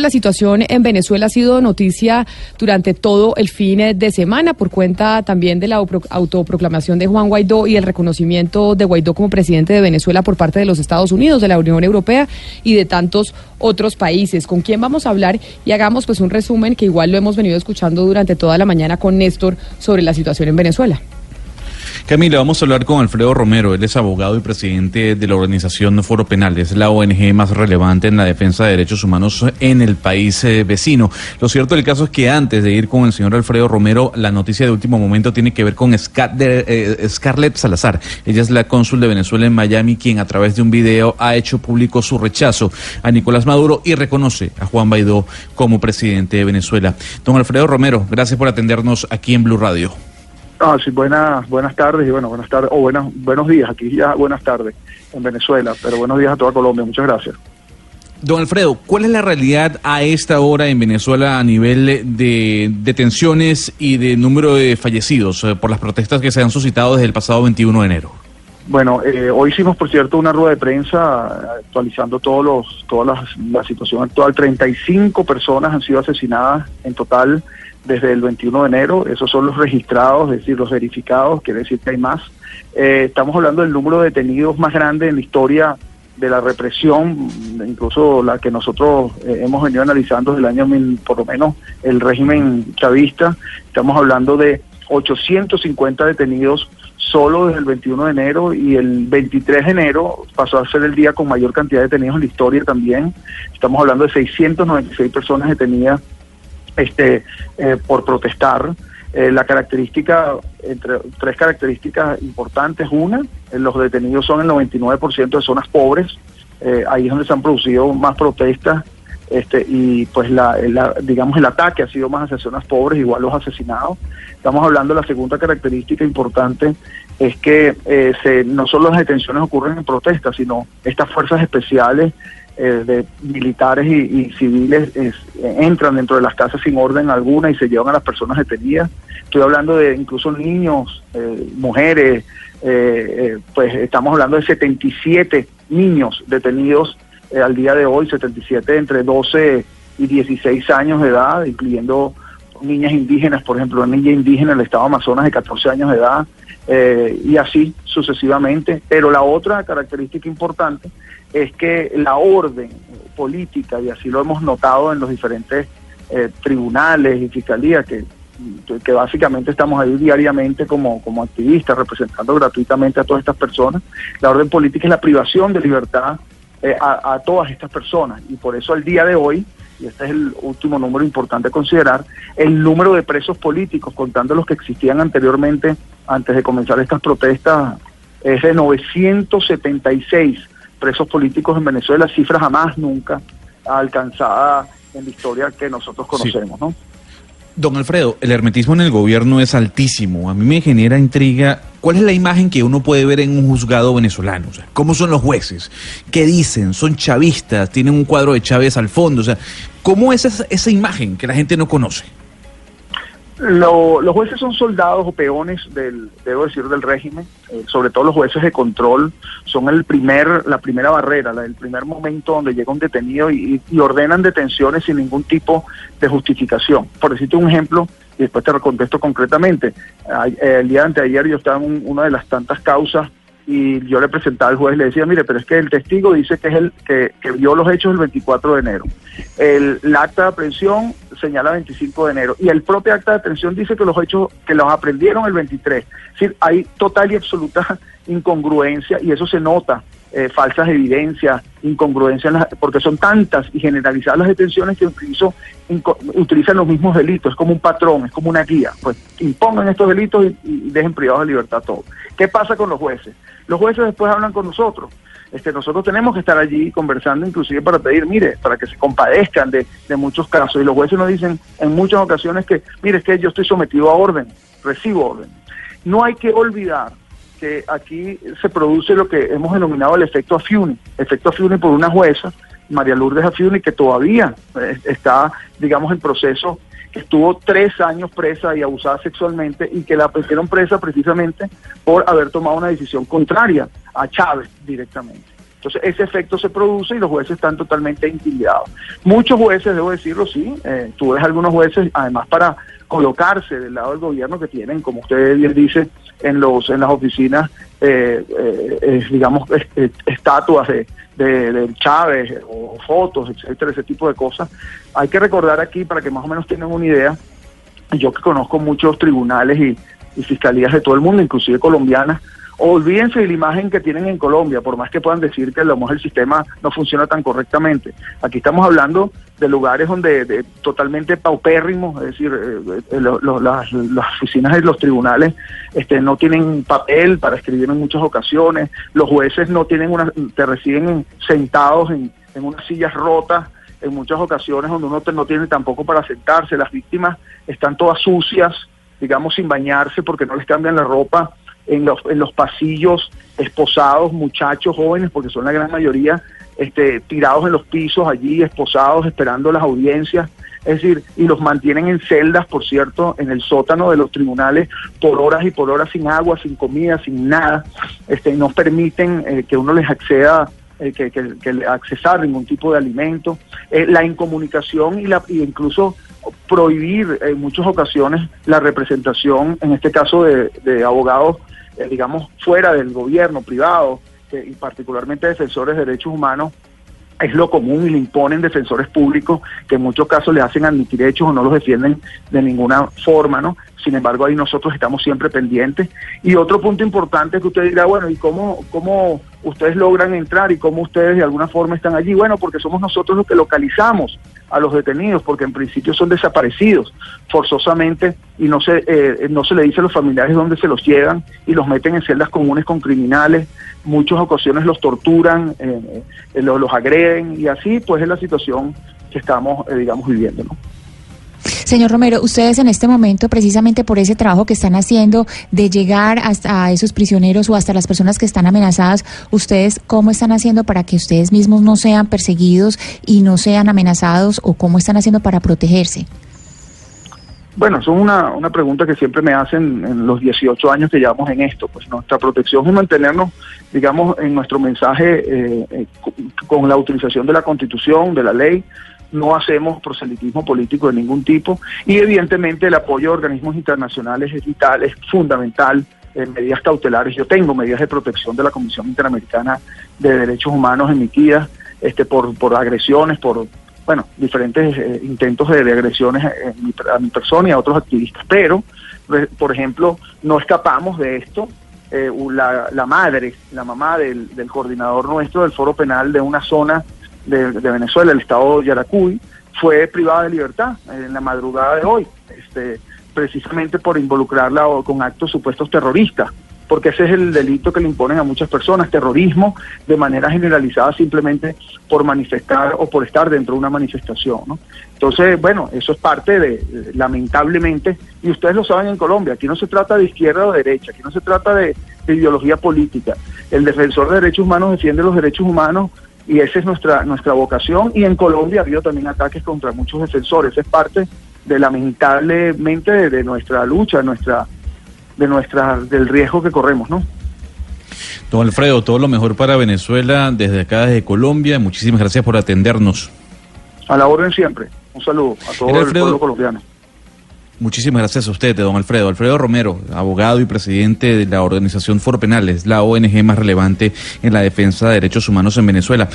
La situación en Venezuela ha sido noticia durante todo el fin de semana por cuenta también de la autoproclamación de Juan Guaidó y el reconocimiento de Guaidó como presidente de Venezuela por parte de los Estados Unidos, de la Unión Europea y de tantos otros países. ¿Con quién vamos a hablar? Y hagamos pues un resumen que igual lo hemos venido escuchando durante toda la mañana con Néstor sobre la situación en Venezuela. Camila, vamos a hablar con Alfredo Romero. Él es abogado y presidente de la organización Foro Penal. Es la ONG más relevante en la defensa de derechos humanos en el país eh, vecino. Lo cierto del caso es que antes de ir con el señor Alfredo Romero, la noticia de último momento tiene que ver con eh, Scarlett Salazar. Ella es la cónsul de Venezuela en Miami, quien a través de un video ha hecho público su rechazo a Nicolás Maduro y reconoce a Juan Baidó como presidente de Venezuela. Don Alfredo Romero, gracias por atendernos aquí en Blue Radio. Ah, sí, buenas, buenas tardes y bueno, buenas tardes, o buenas, buenos días, aquí ya buenas tardes en Venezuela, pero buenos días a toda Colombia, muchas gracias. Don Alfredo, ¿cuál es la realidad a esta hora en Venezuela a nivel de detenciones y de número de fallecidos eh, por las protestas que se han suscitado desde el pasado 21 de enero? Bueno, eh, hoy hicimos, por cierto, una rueda de prensa actualizando todos los, toda la situación actual. 35 personas han sido asesinadas en total desde el 21 de enero. Esos son los registrados, es decir, los verificados, quiere decir que hay más. Eh, estamos hablando del número de detenidos más grande en la historia de la represión, incluso la que nosotros eh, hemos venido analizando desde el año, por lo menos, el régimen chavista. Estamos hablando de 850 detenidos solo desde el 21 de enero y el 23 de enero pasó a ser el día con mayor cantidad de detenidos en la historia también. Estamos hablando de 696 personas detenidas este, eh, por protestar. Eh, la característica, entre tres características importantes, una, eh, los detenidos son el 99% de zonas pobres, ahí es donde se han producido más protestas, este, y pues la, digamos el ataque ha sido más hacia zonas pobres, igual los asesinados. Estamos hablando de la segunda característica importante, es que se, no solo las detenciones ocurren en protestas, sino estas fuerzas especiales eh, de militares y, civiles entran dentro de las casas sin orden alguna y se llevan a las personas detenidas. Estoy hablando de incluso niños, eh, mujeres, eh, pues estamos hablando de 77 niños detenidos al día de hoy, 77 entre 12 y 16 años de edad, incluyendo niñas indígenas, por ejemplo, una niña indígena en el estado Amazonas de 14 años de edad, y así sucesivamente. Pero la otra característica importante es que la orden política, y así lo hemos notado en los diferentes eh, tribunales y fiscalías, que, que básicamente estamos ahí diariamente como, como activistas, representando gratuitamente a todas estas personas, la orden política es la privación de libertad eh, a, a todas estas personas. Y por eso al día de hoy, y este es el último número importante a considerar, el número de presos políticos, contando los que existían anteriormente, antes de comenzar estas protestas, es de 976 presos políticos en Venezuela, cifra jamás nunca alcanzada en la historia que nosotros conocemos, ¿no? Don Alfredo, el hermetismo en el gobierno es altísimo. A mí me genera intriga. ¿Cuál es la imagen que uno puede ver en un juzgado venezolano? O sea, ¿Cómo son los jueces? ¿Qué dicen? ¿Son chavistas? ¿Tienen un cuadro de Chávez al fondo? O sea, ¿cómo es esa, esa imagen que la gente no conoce? Los jueces son soldados o peones del, debo decir, del régimen. Eh, sobre todo los jueces de control son el primer, la primera barrera, el primer momento donde llega un detenido y, ordenan detenciones sin ningún tipo de justificación. Por decirte un ejemplo, y después te contesto concretamente. El día anteayer yo estaba en una de las tantas causas y yo le presentaba al juez y le decía, mire, pero es que el testigo dice que es el que, vio los hechos el 24 de enero. El, acta de aprehensión señala 25 de enero y el propio acta de aprehensión dice que los hechos que los aprendieron el 23. Es decir, hay total y absoluta incongruencia y eso se nota. Eh, falsas evidencias, incongruencias, porque son tantas y generalizadas las detenciones que incluso utilizan los mismos delitos, es como un patrón, es como una guía. Pues impongan estos delitos y, dejen privados de libertad a todos. ¿Qué pasa con los jueces? Los jueces después hablan con nosotros. Este, nosotros tenemos que estar allí conversando inclusive para pedir, mire, para que se compadezcan de, de muchos casos. Y los jueces nos dicen en muchas ocasiones que, mire, es que yo estoy sometido a orden, recibo orden. No hay que olvidar que aquí se produce lo que hemos denominado el efecto Afiuni, efecto Afiuni por una jueza, María Lourdes Afiuni, que todavía eh, está, digamos, en proceso estuvo tres años presa y abusada sexualmente y que la pusieron presa precisamente por haber tomado una decisión contraria a Chávez directamente. Entonces ese efecto se produce y los jueces están totalmente intimidados. Muchos jueces, debo decirlo, sí, eh, tú ves algunos jueces, además para colocarse del lado del gobierno que tienen, como usted bien dice, en los en las oficinas, eh, eh, digamos, estatuas de, de, Chávez o fotos, etcétera, ese tipo de cosas. Hay que recordar aquí, para que más o menos tengan una idea, yo que conozco muchos tribunales y, y fiscalías de todo el mundo, inclusive colombianas, olvídense de la imagen que tienen en Colombia, por más que puedan decir que a lo mejor el sistema no funciona tan correctamente. Aquí estamos hablando de lugares donde de, totalmente paupérrimos, es decir, eh, las, oficinas de los tribunales este, no tienen papel para escribir en muchas ocasiones, los jueces no tienen una, te reciben sentados en, en unas sillas rotas en muchas ocasiones donde uno no tiene tampoco para sentarse, las víctimas están todas sucias, digamos sin bañarse porque no les cambian la ropa en los, en los pasillos, esposados, muchachos jóvenes, porque son la gran mayoría, este, tirados en los pisos allí, esposados, esperando las audiencias. Es decir, y los mantienen en celdas, por cierto, en el sótano de los tribunales por horas y por horas sin agua, sin comida, sin nada. Este, no permiten eh, que uno les acceda eh, que, que, accesar ningún tipo de alimento, eh, la incomunicación y, la, y incluso prohibir en muchas ocasiones la representación, en este caso de, de abogados eh, digamos, fuera del gobierno privado, y particularmente defensores de derechos humanos, es lo común y le imponen defensores públicos que en muchos casos le hacen admitir hechos o no los defienden de ninguna forma, ¿no? Sin embargo, ahí nosotros estamos siempre pendientes. Y otro punto importante que usted dirá, bueno, ¿y cómo, cómo ustedes logran entrar y cómo ustedes de alguna forma están allí? Bueno, porque somos nosotros los que localizamos a los detenidos, porque en principio son desaparecidos forzosamente y no se, eh, no se le dice a los familiares dónde se los llevan y los meten en celdas comunes con criminales, muchas ocasiones los torturan, eh, eh, los, los agreden y así pues es la situación que estamos, digamos, viviendo. ¿no? Señor Romero, ustedes en este momento, precisamente por ese trabajo que están haciendo de llegar hasta esos prisioneros o hasta las personas que están amenazadas, ¿ustedes cómo están haciendo para que ustedes mismos no sean perseguidos y no sean amenazados o cómo están haciendo para protegerse? Bueno, eso es una, una pregunta que siempre me hacen en los 18 años que llevamos en esto. Pues nuestra protección es mantenernos, digamos, en nuestro mensaje eh, eh, con la utilización de la Constitución, de la ley, no hacemos proselitismo político de ningún tipo y evidentemente el apoyo a organismos internacionales es vital, es fundamental en medidas cautelares. Yo tengo medidas de protección de la Comisión Interamericana de Derechos Humanos emitidas este, por, por agresiones, por bueno, diferentes eh, intentos de, agresiones a mi persona y a otros activistas, pero, por ejemplo, no escapamos de esto. Eh, la, la, madre, la mamá del, del coordinador nuestro del foro penal de una zona de, Venezuela, el estado de Yaracuy, fue privada de libertad en la madrugada de hoy, este, precisamente por involucrarla con actos supuestos terroristas, porque ese es el delito que le imponen a muchas personas, terrorismo de manera generalizada simplemente por manifestar o por estar dentro de una manifestación. ¿no? Entonces, bueno, eso es parte de, lamentablemente, y ustedes lo saben en Colombia, aquí no se trata de izquierda o derecha, aquí no se trata de ideología política. El defensor de derechos humanos defiende los derechos humanos y esa es nuestra nuestra vocación. Y en Colombia ha habido también ataques contra muchos defensores. Es parte de lamentablemente de, nuestra lucha nuestra de nuestra del riesgo que corremos no don Alfredo todo lo mejor para Venezuela desde acá desde Colombia. Muchísimas gracias por atendernos. A la orden siempre. Un saludo a todo el pueblo colombiano Muchísimas gracias a usted, don Alfredo. Alfredo Romero, abogado y presidente de la organización Foro Penales, la ONG más relevante en la defensa de derechos humanos en Venezuela.